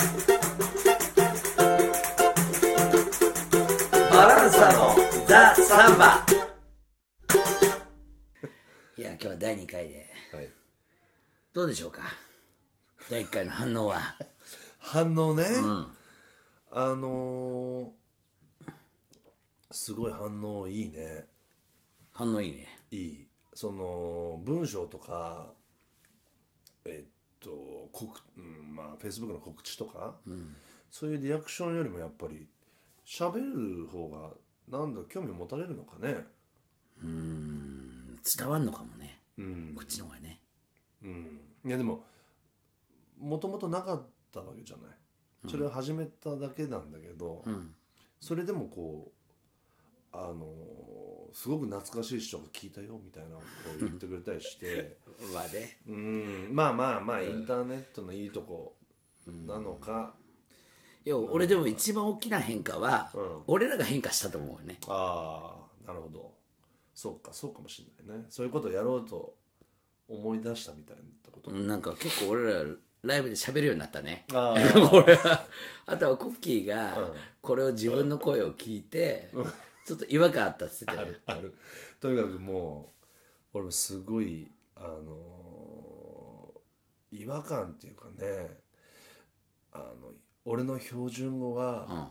バランサのザ・サンバ。いや今日は第2回で。はい、どうでしょうか？第1回の反応は。反応ね、あのー、すごい反応いいね。反応いいね。いい。その文章とかえっと告、うん、まあフェイスブックの告知とか、そういうリアクションよりもやっぱり喋る方がなんだ興味持たれるのかね。伝わんのかもね。うん。こっちの方がね。うん。いやでももともとなかったわけじゃない。それを始めただけなんだけど、ん。それでもこうあのすごく懐かしい人が聞いたよみたいなのを言ってくれたりして。まあね。うん。まあまあまあインターネットのいいとこなのか、いや俺でも一番大きな変化は、うん。俺らが変化したと思うよね。ああなるほど。そうかそうかもしれないね。そういうことをやろうと思い出したみたいなこと、なんか結構俺らライブで喋るようになったね。あ 俺は。あとはコッキーがうん。これを自分の声を聞いてちょっと違和感あったっつってたよ。あるある。とにかくもう俺もすごいあのー違和感っていうかねあの俺の標準語は、うん。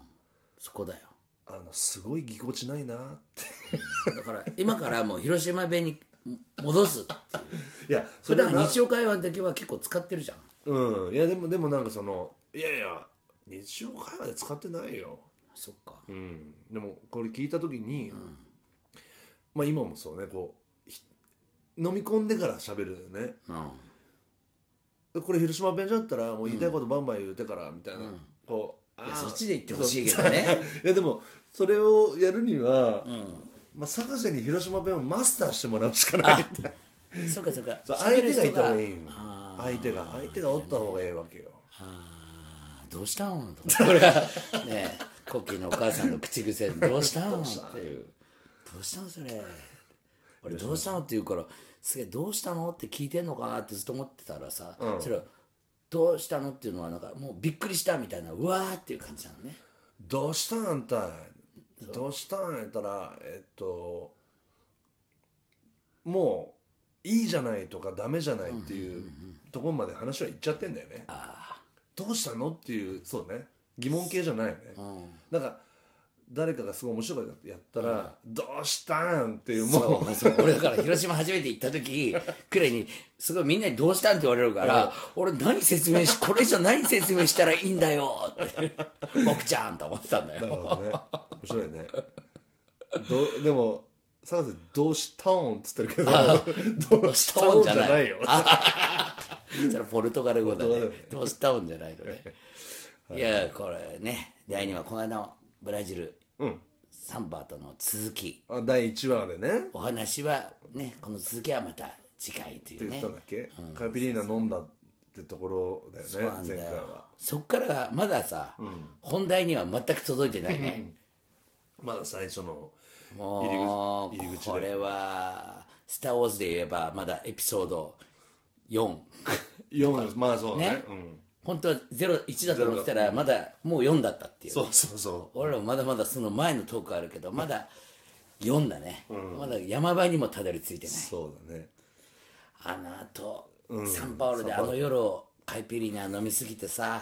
そこだよ。あのすごいぎこちないなって。だから今からもう広島弁に戻すいや普段な日常会話の時は結構使ってるじゃん。うん。いやでもでもなんかそのいやいや日常会話で使ってないよそっか。うん。でもこれ聞いた時に、まあ今もそうねこうひ飲み込んでから喋るよね。うん。これ広島弁だったらもう言いたいことバンバン言うてからみたいな、こういやあー。そっちで言ってほしいけどね。いやでもそれをやるには、うん。まあ、坂瀬に広島弁をマスターしてもらうしかないそっかそっか。そう相手がいた方がいい相手が相手がおった方がいいわけよ。どうしたん？と これはねコッキーのお母さんの口癖 でどうした？んっていう。どうしたんそれ。俺どうしたの？って言うからすげえどうしたの？って聞いてんのかなってずっと思ってたらさ、それはどうしたの？っていうのはなんかもうびっくりしたみたいなうわーっていう感じなのね。どうしたん？あんたどうしたん？やったらえっともういいじゃないとかダメじゃないっていうところまで話は言っちゃってんだよね。どうしたの？っていうそうね疑問系じゃないよね、なんか誰かがすごい面白いことやったら「どうしたん?」っていうもそううそう。俺だから広島初めて行った時くらいにすごいみんなに「どうしたん?」って言われるから俺何説明しこれ以上何説明したらいいんだよって「僕ちゃん」と思ってたんだよ。ね。面白いね。どでも坂瀬どうしたんっつってるけどどうしたんじゃないよ。それポルトガル語だね。どうしたんじゃないのねいやこれね第2話この間のブラジルうん。サンバとの続き。あ第1話でね。お話はねこの続きはまた次回といってうね言ったんだっけ、カピリーナ飲んだってところだよねそうなんだ前回よは。そっからがまださ、本題には全く届いてないね、まだ最初のもう入り口入り口で。これは「スター・ウォーズ」で言えばまだエピソード4 4まあそうね。ね。うん、本当は01だと思ってたらまだもう4だったっていう。そうそうそ俺らもまだまだその前のトークあるけどまだ4だね、まだ山場にもたどり着いてなうい。そうだね。あのあと、サンパウロであの夜をカイピリーナ飲みすぎてさ。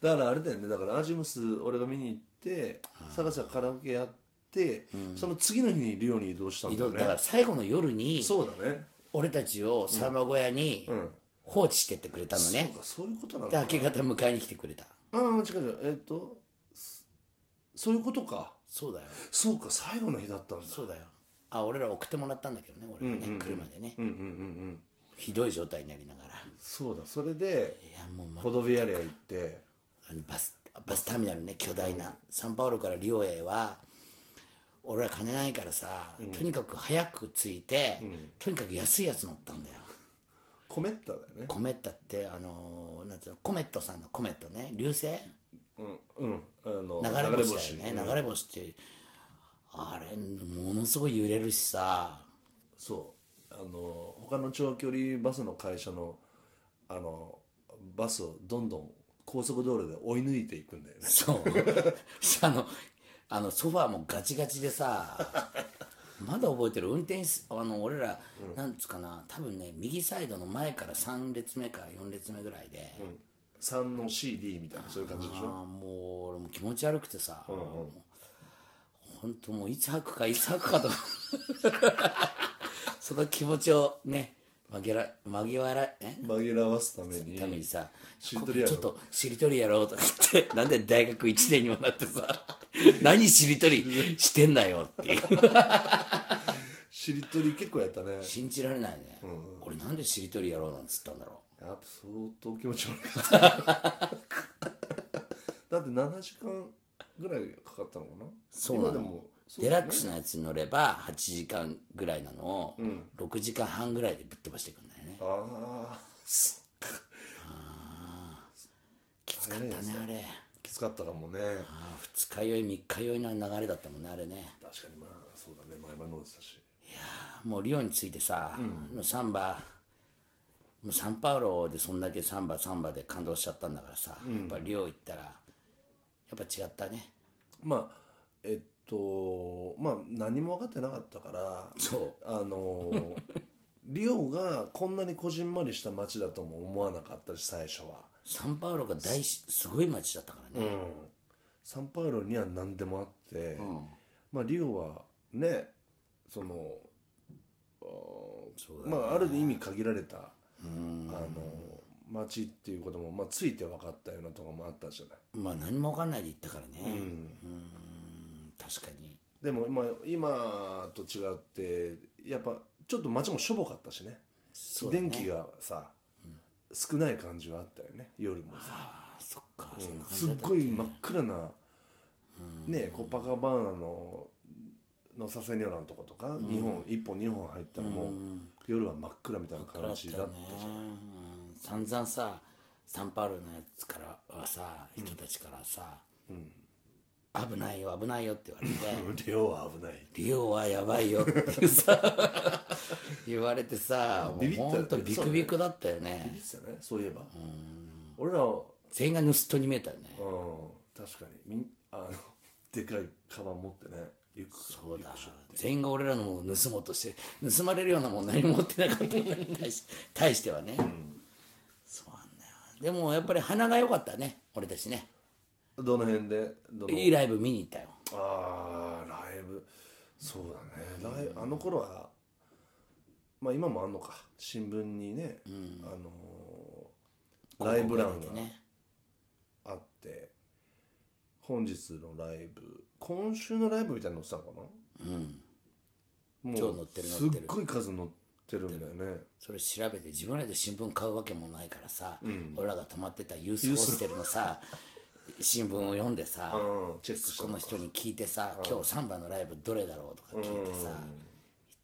だからあれだよね。だからアジムス俺が見に行って坂瀬がカラオケやって、その次の日にリオに移動したんだよね。だから最後の夜にそうだね。俺たちをサンマ小屋に放置してってくれたのね。そう、かそういうことなのでか。明け方迎えに来てくれた。ああ違う違う。えっとそそういうことか。そうだよ。そうか最後の日だったんだ。そうだよ。あ俺ら送ってもらったんだけどね俺はね、車でね、うんうんうんうん。ひどい状態になりながら。そうだそれでいやもう、まポドビアリア行って。あのバスバスターミナルね巨大な、サンパウロからリオへは俺は金ないからさ、とにかく早く着いて、とにかく安いやつ乗ったんだよコメッタだよね。コメッタってあのーなんていうのコメットさんのコメットね。流星？うんうん。あの流れ星だよね。流れ星。ってあれものすごい揺れるしさ。そう。あの他の長距離バスの会社のあのバスをどんどん高速道路で追い抜いていくんだよね。そう。あのあのソファーもガチガチでさまだ覚えてる？運転しあの俺ら、なんつうかな多分ね右サイドの前から3列目か4列目ぐらいで、3の CD みたいなそういう感じでしょ？ああもう俺も気持ち悪くてさ、本当もういつ吐くかいつ吐くかと その気持ちをね紛ら紛らえ？紛らわすためにためにさちょっとしりとりやろうとか言ってなんで大学1年にもなってさ 何しりとりしてんだよっていう。しりとり結構やったね。信じられないね、俺なんでしりとりやろうなんつったんだろやっぱ相当気持ち悪かった だって7時間ぐらいかかったのかな？そうなの。今でもうデラックスのやつに乗れば8時間ぐらいなのを6時間半ぐらいでぶっ飛ばしていくんだよね。ああきつかったねあれ。きつかったかもね。あー二日酔い三日酔いの流れだったもんねあれね。確かにまあそうだね。前々飲んでたし。もうリオについてさ、もうサンバもうサンパウロでそんだけサンバサンバで感動しちゃったんだからさ、やっぱリオ行ったらやっぱ違ったね。まあえっとまあ何も分かってなかったからそう。あの リオがこんなにこじんまりした街だとも思わなかったし最初は。サンパウロが大しすごい街だったからね、サンパウロには何でもあって、まあリオはねそのあーまあある意味限られた、あの街っていうことも、まあ、ついて分かったようなところもあったじゃない。まあ何も分かんないで行ったからね。うん確かに。でも今今と違ってやっぱちょっと街もしょぼかったしね。そうだね。電気がさ、少ない感じはあったよね。夜もさ。あそっか、そんな感じすっごい真っ暗な、ねコパカバーナののサセニョラのとことか、二本一本二本入ったらもう、夜は真っ暗みたいな感じだったねじゃん、うん。散々さサンパウロのやつからはさ人たちからさ、危ないよ危ないよって言われて。リオは危ない。リオはやばいよってさ 言われてさもうほんとビクビクだったよいいねっすよね。そういえば。俺らは。全員が盗人に見えたよね。うん。確かに。みんあの でかいカバン持ってね。そうだ。全員が俺らのものを盗もうとして盗まれるようなもん何も持ってなかったのに対し対してはね、そうなんだよ。でもやっぱり鼻が良かったね俺たちねどの辺で？どの？いいライブ見に行ったよ。ああライブ。そうだね。ライあの頃はまあ今もあんのか。新聞にね、あのーライブ欄がね。あって本日のライブ今週のライブみたいなの載ってたのかな？うん。もう今日載ってるす載ってる。っごい数載ってるんだよね。それ調べて自分らで新聞買うわけもないからさ、俺らが泊まってたユースホステルのさ 新聞を読んでさ、うんチェックしたそこの人に聞いてさ、今日サンバのライブどれだろうとか聞いてさ、行っ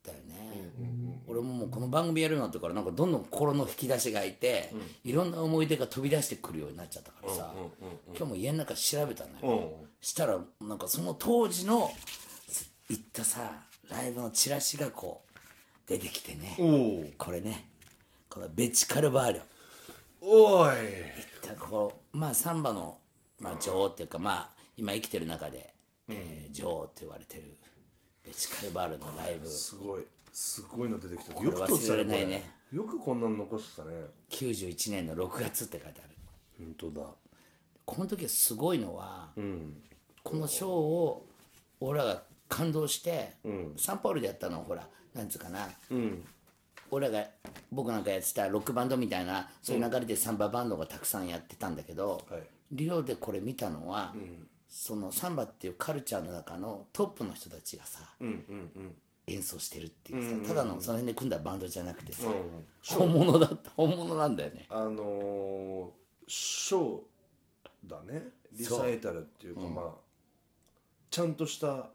たよね、俺ももうこの番組やるようになってからなんかどんどん心の引き出しがいて、いろんな思い出が飛び出してくるようになっちゃったからさ、今日も家の中調べたんだよ、したらなんかその当時の行ったさライブのチラシがこう出てきてね、これねこのベチカルバーリョおい。こうまあサンバの、まあ、女王っていうかまあ今生きてる中で、えー女王って言われてるベチカルバールのライブ。すごい。すごいの出てきた。れよくねよくこんなの残してたね。91年の6月って書いてある。本当だ。この時すごいのは、このショーを俺らが感動して、サンパウロでやったのはほらなんつうかな、俺らが僕なんかやってたロックバンドみたいなそういう流れでサンババンドがたくさんやってたんだけど、はいリオでこれ見たのは、そのサンバっていうカルチャーの中のトップの人たちがさ、演奏してるっていうさ、ただのその辺で組んだバンドじゃなくてさ、本物だった本物なんだよね。あのー、ショーだね。リサイタルっていうかまあちゃんとした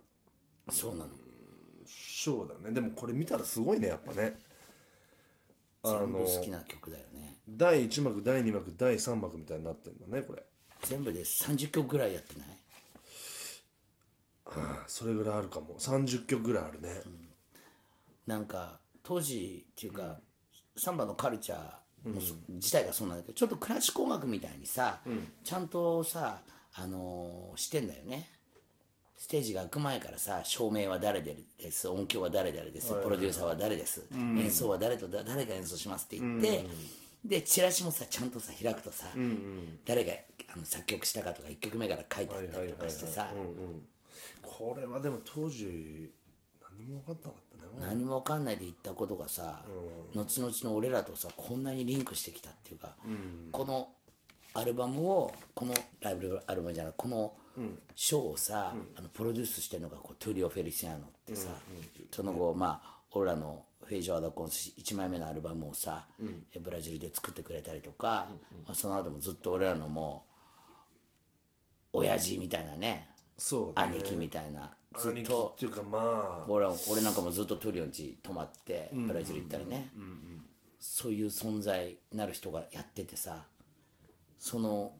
そうなの。ショーだね。でもこれ見たらすごいねやっぱね。あの好きな曲だよね。第1幕第2幕第3幕みたいになってんだねこれ全部で30曲ぐらいやってない？ああそれぐらいあるかも。30曲ぐらいあるね。なんか当時っていうか、サンバのカルチャもうそ自体がそうなんだけどちょっとクラシック音楽みたいにさ、ちゃんとさ、あのーしてんだよね。ステージが開く前からさ照明は誰です音響は誰々ですプロデューサーは誰です、演奏は誰とだ誰が演奏しますって言って、でチラシもさちゃんとさ開くとさ、誰が作曲したかとか1曲目から書いてあったりとかしてさ。これはでも当時何も分かんなかったね。何も分かんないで言ったことがさ、後々の俺らとさこんなにリンクしてきたっていうか、このアルバムをこのライブアルバムじゃないこのショーをさ、あのプロデュースしてるのがこうトゥリオ・フェリシアーノってさ、その後まあ俺らのフェイジョア・ダ・コンス1枚目のアルバムをさ、ブラジルで作ってくれたりとか、まあ、その後もずっと俺らのもう親父みたいなね。そうだね。兄貴みたいな。ず兄貴っとっていうかまあ。俺は俺なんかもずっとトリオン家泊まってブラジル行ったりね。そういう存在になる人がやっててさ。その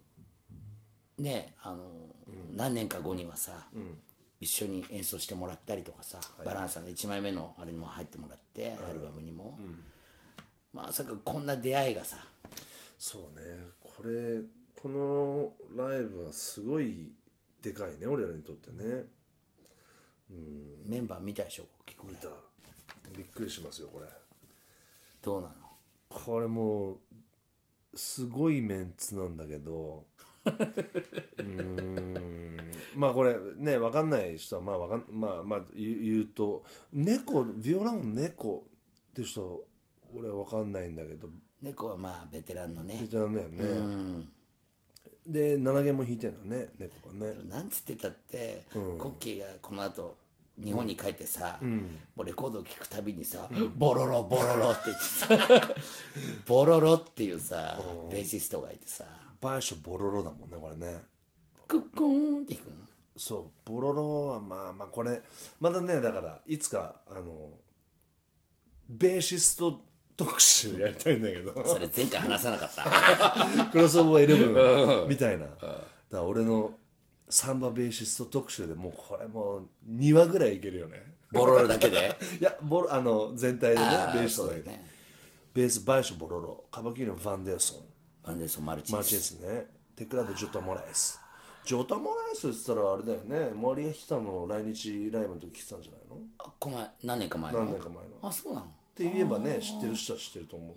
ねあの、何年か後にはさ、一緒に演奏してもらったりとかさ、バランスさんの1枚目のあれにも入ってもらって、アルバムにも、まさかこんな出会いがさ。そうね。これこのライブはすごいでかいね俺らにとってね。メンバー見たでしょ結構見たびっくりしますよこれ。どうなの？これもうすごいメンツなんだけど。うーん。まあこれね分かんない人はまあわかんまあまあ言うと猫ビオラン猫って人俺は分かんないんだけど。猫はまあベテランのね。ベテランだよね、うんで7弦も弾いてるのね猫がね。なんつってたって、コッキーがこの後日本に帰ってさ、もうレコードを聴くたびにさ、ボロロボロロって言ってさ ボロロっていうさ、ベーシストがいてさ。バーショボロロだもんねこれね。クッコーンって弾くの？そうボロロはまあまあこれまだねだからいつかあのベーシスト特集やりたいんだけど。それ前回話さなかった。クロスオーバーイレブンみたいな。だから俺のサンバベーシスト特集でもうこれもう2話ぐらいいけるよね。ボロロだけで？いやボロあの全体でねベーシストだけどそうだよね。ベースバイショボロロカバキーノ・ファンデーソン。アンデルソン・マルチマーチですね。テクラド・ジョタ・モラエス。ジョタ・モラエスって言ったらあれだよね。マリア・ヒタの来日ライブの時来てたんじゃないの？っあこの前何年か前の？何年か前の。あそうなの？て言えばね知ってる人は知ってると思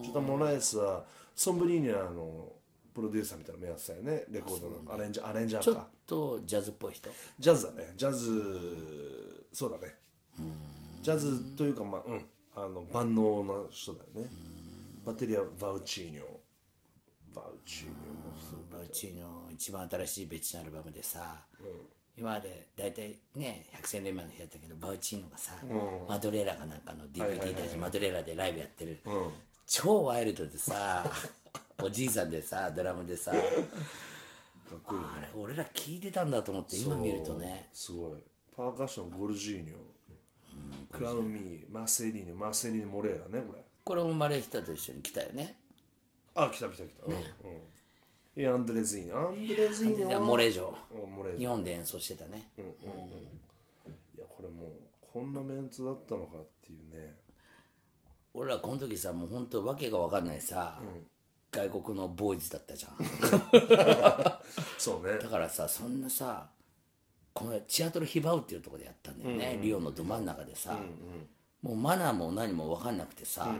う。ジョタ・モラエスはソンブリーニャのプロデューサーみたいなのもやってたよね。レコードのアレンジャーアレンジャちょっーかとジャズっぽい人？ジャズだね。ジャズそうだね。ジャズというかまあうん。あの万能な人だよね。バッテリアバウチーニョ。バウチーニョもバウチーの一番新しい別のアルバムでさ、今まで大体ね百戦錬磨の日やったけどバウチーノがさ、マドレーラかなんかの DVD 出してマドレーラでライブやってる、超ワイルドでさ おじいさんでさドラムでさかっこいいあれ俺ら聞いてたんだと思って今見るとね。すごい。パーカッションゴルジーニョ。クラウンミーマーセリーニョマーセリーニョモレーラねこれ。これもマレーヒタと一緒に来たよね。あ来た来た来た、うんうんいやアンドレズイーアンドレズイーはモレージョ。うんモレー日本で演奏してたね、いやこれもうこんなメンツだったのかっていうね。俺らこの時さもう本当わけが分かんないさ、外国のボーイズだったじゃん。そうね。だからさそんなさこのチアトルヒバウっていうところでやったんだよね、リオのど真ん中でさ、もうマナーも何も分かんなくてさ、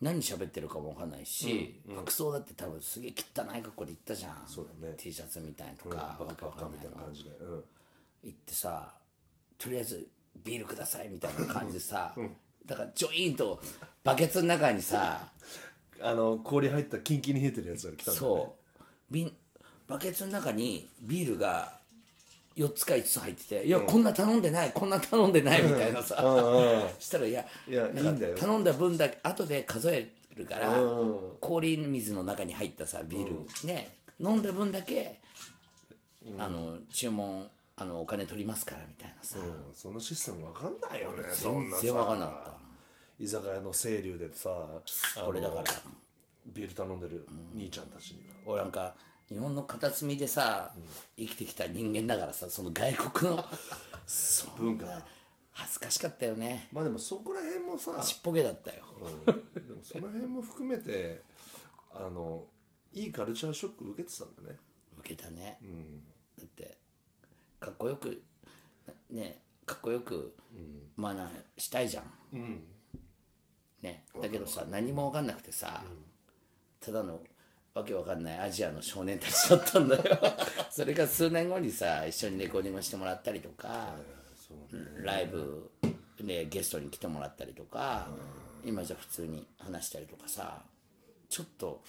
何喋ってるかも分かんないし、服装だって多分すげえ汚い格好で行ったじゃん。そうだね。T シャツみたいなとか、わけわか。んないのみたいな感じで、うん、行ってさとりあえずビールくださいみたいな感じでさ、だからジョインとバケツの中にさ あの氷入ったキンキンに冷えてるやつが来たんだよね。そう。瓶バケツの中にビールが4つか5つ入ってて「いや、こんな頼んでないこんな頼んでない」みたいなさしたら「いやいや頼んだ分だけ後で数えるからうん。氷水の中に入ったさビール、ね飲んだ分だけ、あの注文あのお金取りますからみたいなさ、うん。そのシステムわかんないよねそんなさ。全然分かんなか居酒屋の清流でさったこれだから。ビール頼んでる兄ちゃんたちには。俺なんか日本の片隅でさ、生きてきた人間だからさその外国の。そ 文化恥ずかしかったよね。まあでもそこら辺もさ、ちっぽけだったよ。うん、でもその辺も含めてあのいいカルチャーショック受けてたんだね。受けたね。うん。だってかっこよくねかっこよくマナーしたいじゃん。うん。ね。だけどさ何も分かんなくてさ、ただのわけわかんないアジアの少年たちだったんだよ。それが数年後にさ一緒にレコーディングしてもらったりとか、そうライブでゲストに来てもらったりとか、今じゃ普通に話したりとかさちょっと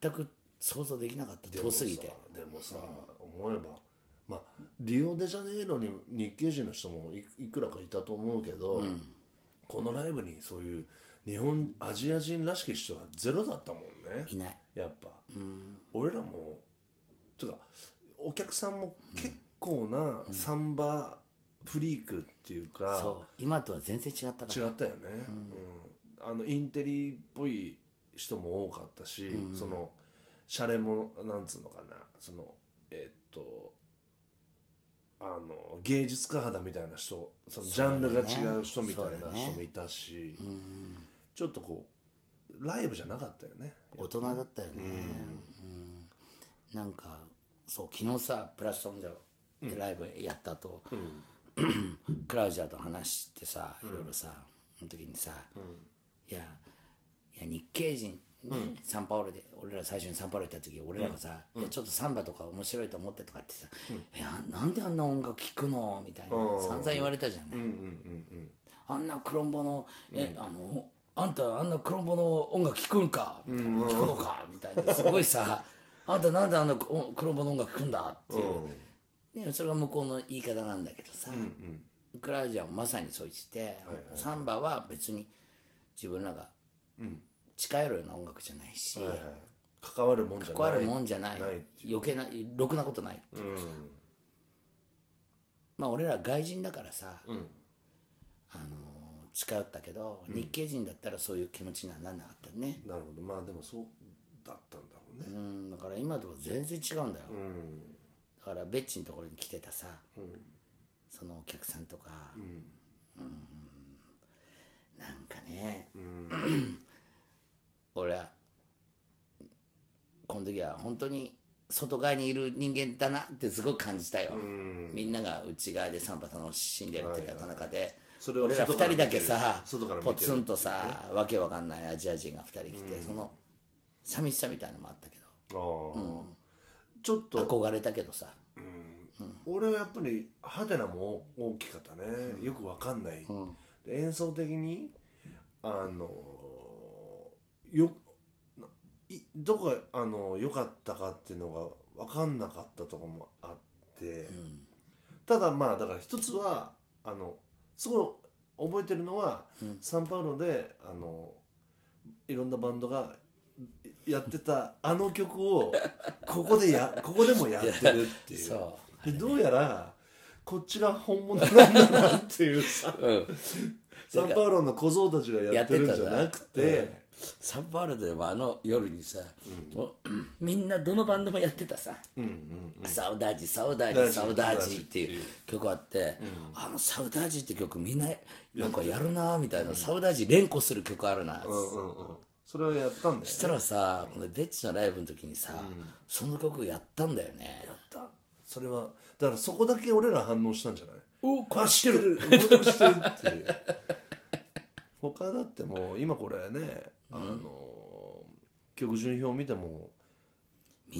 全く想像できなかった。遠すぎて。でもさ思えばまあリオデジャネイロに日系人の人もいいくらかいたと思うけど、このライブにそういう日本アジア人らしき人はゼロだったもんね。いない。やっぱ、俺らもてかお客さんも結構なサンバフリークっていうか、そう。今とは全然違ったから。違ったよね、うん。あのインテリっぽい人も多かったし、そのシャレもなんつうのかな。そのえっとあの芸術家肌みたいな人そのジャンルが違う人みたいな人もいたし、ちょっとこうライブじゃなかったよね。大人だったよね、うん。なんかそう昨日さプラストンでライブやった後、クラウジャーと話してさいろいろさ、その時にさ、いやいや日系人、ねサンパウロで俺ら最初にサンパウロ行った時俺らがさ、いやちょっとサンバとか面白いと思ってとかってさ「いやなんであんな音楽聴くの?」みたいな、散々言われたじゃんね、うんうんうんあんなクロンボの、え、あの、あんたあんなクロンボの音楽聴くんか、聴くのか？みたいな、すごいさ、あんたなんであんなおクロンボの音楽聴くんだっていう、ね、それが向こうの言い方なんだけどさ、クラウジャーもまさにそう言って、サンバは別に自分らが近寄るような音楽じゃないし、はいはい。関わるもんじゃない。関わるもんじゃない。ない余計なろくなことない、う。ん。まあ俺ら外人だからさ、ん。あの近寄ったけど、日系人だったらそういう気持ちにはなんなかったね、なるほど。まあでもそうだったんだろうね。うん、だから今とは全然違うんだよ、うん。だからベッチのところに来てたさ、そのお客さんとか、うん。なんかね、俺はこの時は本当に外側にいる人間だなってすごく感じたよ、みんなが内側でサンバ楽しんでるっていう中で、それを俺ら2外から人だけさポツンとさわけわかんないアジア人が2人来て、その寂しさみたいなのもあったけど。ああ。ちょっと。憧れたけどさ。俺はやっぱり派手なも大きかったね、よくわかんない、で演奏的にあのよどこがあの良かったかっていうのが分かんなかったところもあって、ただまあだから一つはあのすごい覚えてるのは、サンパウロであのいろんなバンドがやってたあの曲をここでや ここでもやってるっていう。そでどうやらこっちが本物なんだなっていうさ。う、うん、サンパウロの小僧たちがやってるんじゃなくて、サンパウロでもあの夜にさ、もうみんなどのバンドもやってたさ。うんうん「サウダージサウダージジサウダージ」っていう曲あって、あの「サウダージ」って曲みんななんかやるなみたいな、サウダージ連呼する曲あるな、うんうんうん。それをやったんだよね。そしたらさこのベッチのライブの時にさ、その曲やったんだよね。それはだからそこだけ俺ら反応したんじゃない？おこあ知ってる。知 ってるっていう。他だってもう今これね、あの曲順表見ても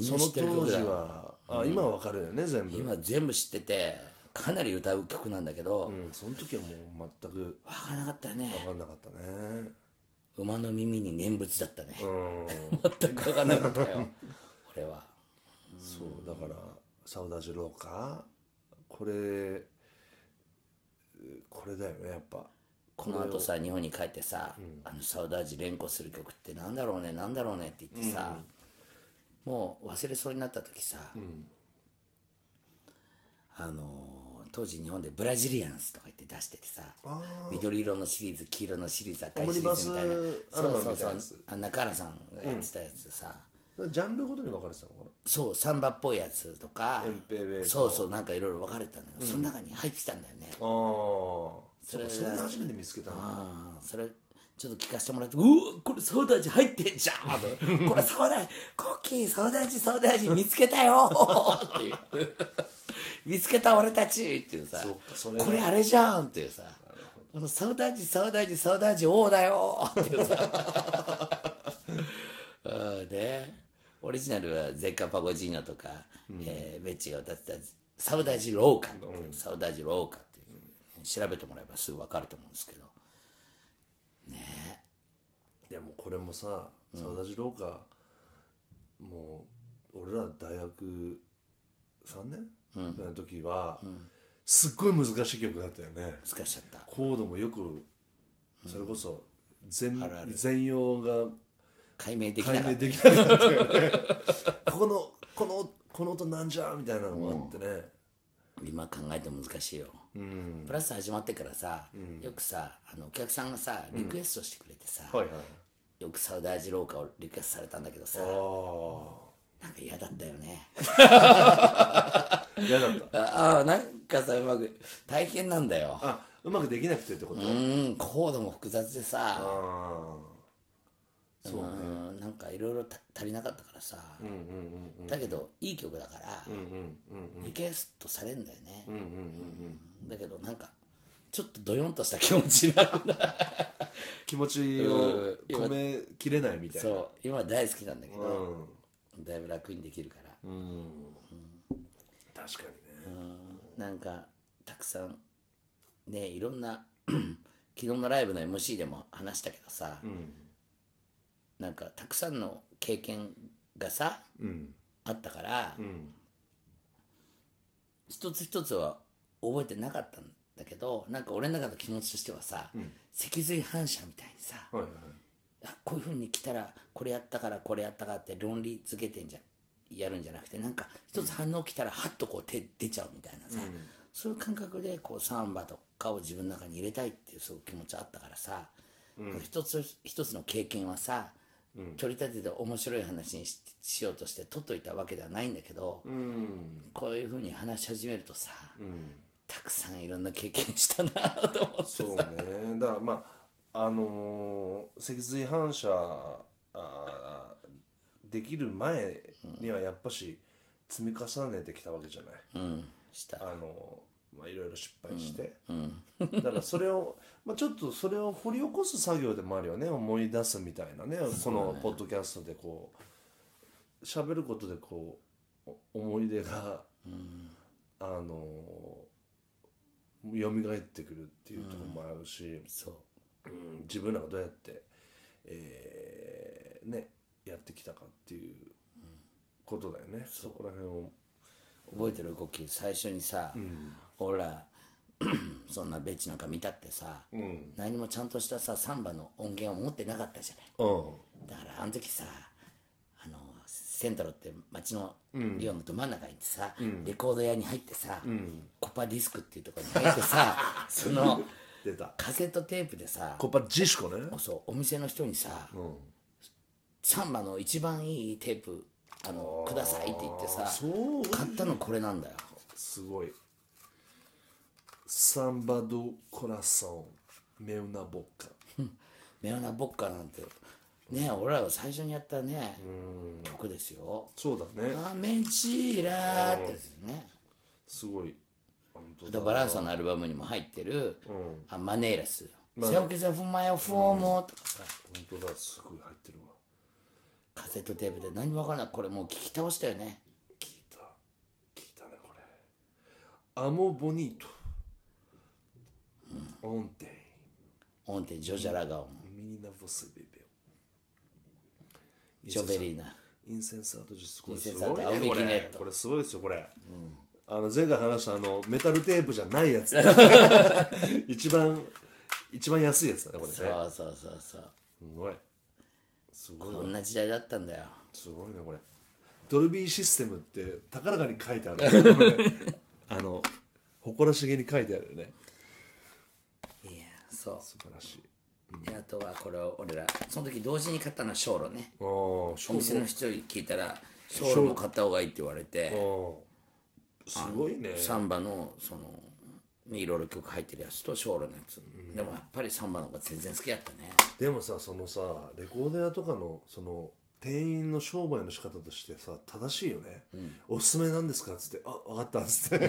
その当時はあ今はわかるよね全部。今全部知っててかなり歌う曲なんだけど、うんその時はもう全く分からなかったよね。分かんなかったね。馬の耳に念仏だったね、うん。全く分からなかったよ。俺は。そうだからサウダージローカーこれこれだよねやっぱこの後さ日本に帰ってさ、あのサウダージ連呼する曲ってなんだろうねなんだろうねって言ってさ、もう忘れそうになった時さ、あのー当時日本でブラジリアンスとか言って出しててさあ緑色のシリーズ黄色のシリーズ赤いシリーズみたいな。そうそうそう。中原さんがやってたやつさ、ジャンルごとに分かれてたのかな？そうサンバっぽいやつとかそうそうなんかいろいろ分かれてたんだけど、その中に入ってきたんだよね。ああそれそれで初めて見つけたのああそれちょっと聞かせてもらって「うわこれソーダ味入ってんじゃん」これソーダコッキーソーダ味ソーダ味見つけたよ」っていう「見つけた俺たち」っていうさ。これあれじゃん」っていうさ「このソーダ味ソーダ味ソーダ味王だよ」っていうさ。うんでオリジナルはゼッカ・パゴジーノとか、えーベッチが歌ってたサウダージ・ローカ。う、サウダージ・ローカ調べてもらえばすぐ分かると思うんですけど。でもこれもさサウダジローカもう俺ら大学3年？ぐらいの時はすっごい難しい曲だったよね。難しちゃった。コードもよくそれこそ全あるある。全容が解明できなかった。解明できなかったよね。ここのこのこの音なんじゃみたいなのがあってね今考えても難しいよ、うん。プラス始まってからさ、よくさあのお客さんがさリクエストしてくれてさ、はいはい。よくサウダージローカをリクエストされたんだけどさあなんか嫌だったよね。あ 嫌だった。ああなんかさうまく大変なんだよ。あうまくできなくてってこと、うーんコードも複雑でさそうね。うんなんかいろいろた足りなかったからさ、うんうんうんうん。だけどいい曲だから、うんうんうんリクエストされんだよね、うんうんうんだけどなんかちょっとドヨンとした気持ちになるんだ気持ちを込めきれないみたいな。そう。今大好きなんだけうど、ん。だいぶ楽にできるから、うん。確かにね。なんかたくさんねいろんな 昨日のライブの MC でも話したけどさ、うんなんかたくさんの経験がさうん。あったから、うん。一つ一つは覚えてなかったんだけどなんか俺の中の気持ちとしてはさ、脊髄反射みたいにさ、はいはいあこういうふうに来たらこれやったからこれやったからって論理づけてんじゃやるんじゃなくてなんか一つ反応来たらハッとこう手出ちゃうみたいなさ、そういう感覚でこうサンバとかを自分の中に入れたいっていうそういう気持ちあったからさ、一つ一つの経験はさ、取り立てて面白い話にししようとして取っといたわけではないんだけど、うん。こういうふうに話し始めるとさ、うん。たくさんいろんな経験したなと思ってそうね。だからまああのー脊髄反射あーできる前にはやっぱし積み重ねてきたわけじゃない、うん。した。あのまあいろいろ失敗して、だからそれを、まあ、ちょっとそれを掘り起こす作業でもあるよね。思い出すみたいなね。このポッドキャストでこう喋ることでこうお思い出が、あの蘇ってくるっていうところもあるし、そう。うん。自分らがどうやって、えーねやってきたかっていうことだよね、そこら辺を。覚えてる動き最初にさ、俺ら そんなベッチなんか見たってさ、うん。何もちゃんとしたさサンバの音源を持ってなかったじゃない。うん。だからあの時さあのセントロって町のリオのど真ん中に行ってさ、レコード屋に入ってさ、コパディスクっていうところに入ってさ その出た。カセットテープでさコパジシコね。そうお店の人にさ、サンバの一番いいテープあのくださいって言ってさ買ったのこれなんだよ。すごい。サンバドコラソンメウナボッカメオナボッカなんて。ね俺らが最初にやったね曲ですよ。そうだね。アメチラーってですね。すごい。本当あとバランサのアルバムにも入ってる、あマネーラス「マネセオケザフマヨフォーモ」とかさ。本当だ。すごい入ってるわカセットテープで何も分からない。これもう聞き倒したよね。聞いた。聞いたねこれ。アモボニート。オンテ音程ジョジャラガオンイミニナボスベベジョベリーナ。インセンサート術これインセンサート。すごいこれこれすごいですよこれ、あの前回話したあのメタルテープじゃないやつ。一番一番安いやつだねこれね。そうそうそうそう。すごいすごいこんな時代だったんだよ。すごいねこれ。ドルビーシステムって高らかに書いてある。あの誇らしげに書いてあるよね。いやそう。素晴らしい。であとはこれを俺らその時同時に買ったのは小路ね。お小店の人に聞いたら小路も買った方がいいって言われて。すごいね。サンバのそのねいろいろ曲入ってるやつと小路のやつ、でもやっぱりサンバの方が全然好きだったね。でもさそのさレコード屋とかのその店員の商売の仕方としてさ正しいよね、おすすめなんですかっつって「あ分かった」っつって。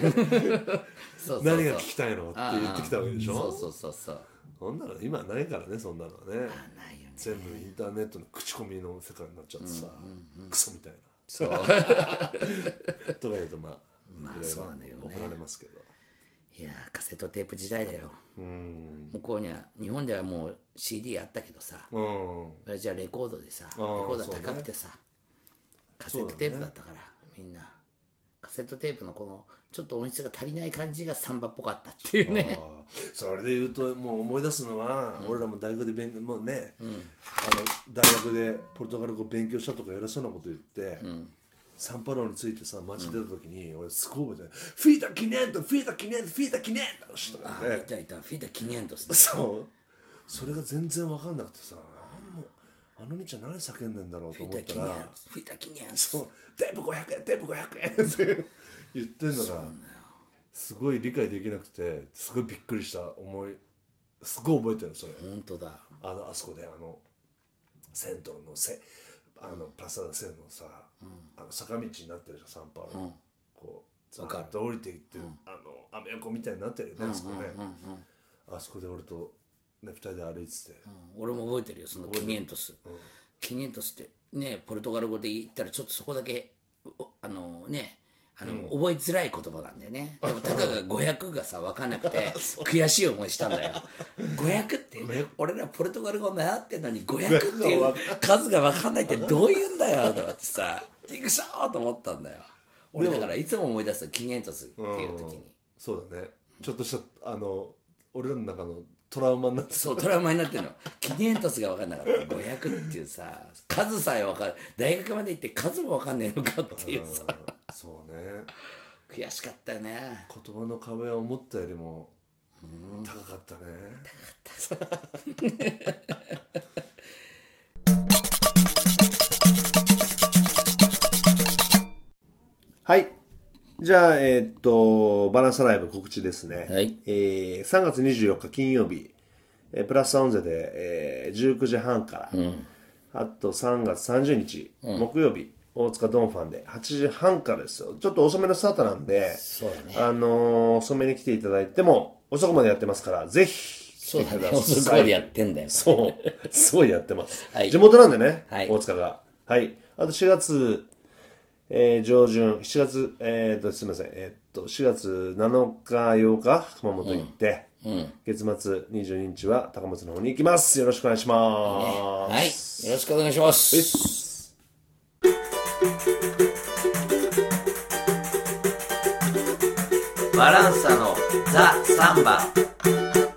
何が聞きたいのって言ってきたわけでしょ？そうそうそうそう。そんなの今はないからねそんなのはね。ないよね。全部インターネットの口コミの世界になっちゃってさ、クソみたいな。そう。とか言うとまあ、まあ怒られますけどいやーカセットテープ時代だよ。うん。向こうには日本ではもう CD あったけどさ。うん。じゃあレコードでさレーコードは高くてさ、カセットテープだったから、みんな。カセットテープのこのちょっと音質が足りない感じがサンバっぽかったっていうね。それで言うともう思い出すのは、俺らも大学で勉強もうね、あの大学でポルトガル語勉強したとか偉そうなこと言って、サンパウロについてさ街出た時に、俺すごい覚えてるフィータキネントフィータキネントフィータキネントしたあらねいたいたフィータ500ね。そう。それが全然分かんなくてさあの兄ちゃん何叫んでんだろうと思ったら500フィータ500そうテープ500円テープ500円って言ってんのがすごい理解できなくてすごいびっくりした思いすごい覚えてるそれ。本当だ。あのあそこであの銭湯のせあのプラサダセのさ、あの坂道になってるじゃんサンパウロ、こうずっと降りていって、あのアメ横みたいになってるよね、あそこね、あそこで俺と、ね、二人で歩いてて、うん。俺も覚えてるよそのキニエントス、キニエントスってねポルトガル語で言ったらちょっとそこだけおあのねあの、覚えづらい言葉なんだよね。でもたかが500がさ分かんなくて 悔しい思いしたんだよ。500って俺らポルトガル語習ってんのに500っていう数が分かんないってどういうんだよとかってさびくしょーと思ったんだよ。俺だからいつも思い出すキニエントスっていう時に。そうだね。ちょっとしたあの俺らの中のトラウマになってそうトラウマになってるの。キニエントスが分かんなかった。500っていうさ数さえ分かる大学まで行って数も分かんねえのかっていうさそうね。悔しかったよね。言葉の壁は思ったよりも高かったね、はい。じゃあえーっとバランスライブ告知ですね、はい。えー3月24日金曜日、えープラスサウンゼで、えー19時半から、あと3月30日、木曜日大塚ドンファンで8時半からですよ。ちょっと遅めのスタートなんでね。あのー遅めに来ていただいても遅くまでやってますからぜひそうだね。遅くまでやってんだよ。そう。すごいやってます、はい。地元なんでね、はい。大塚が。はい。あと4月、えー上旬7月えー、っとすみません。えーっと4月7日8日熊本行って、月末22日は高松の方に行きます。よろしくお願いします、はい。よろしくお願いしますランサのザ・サンバ。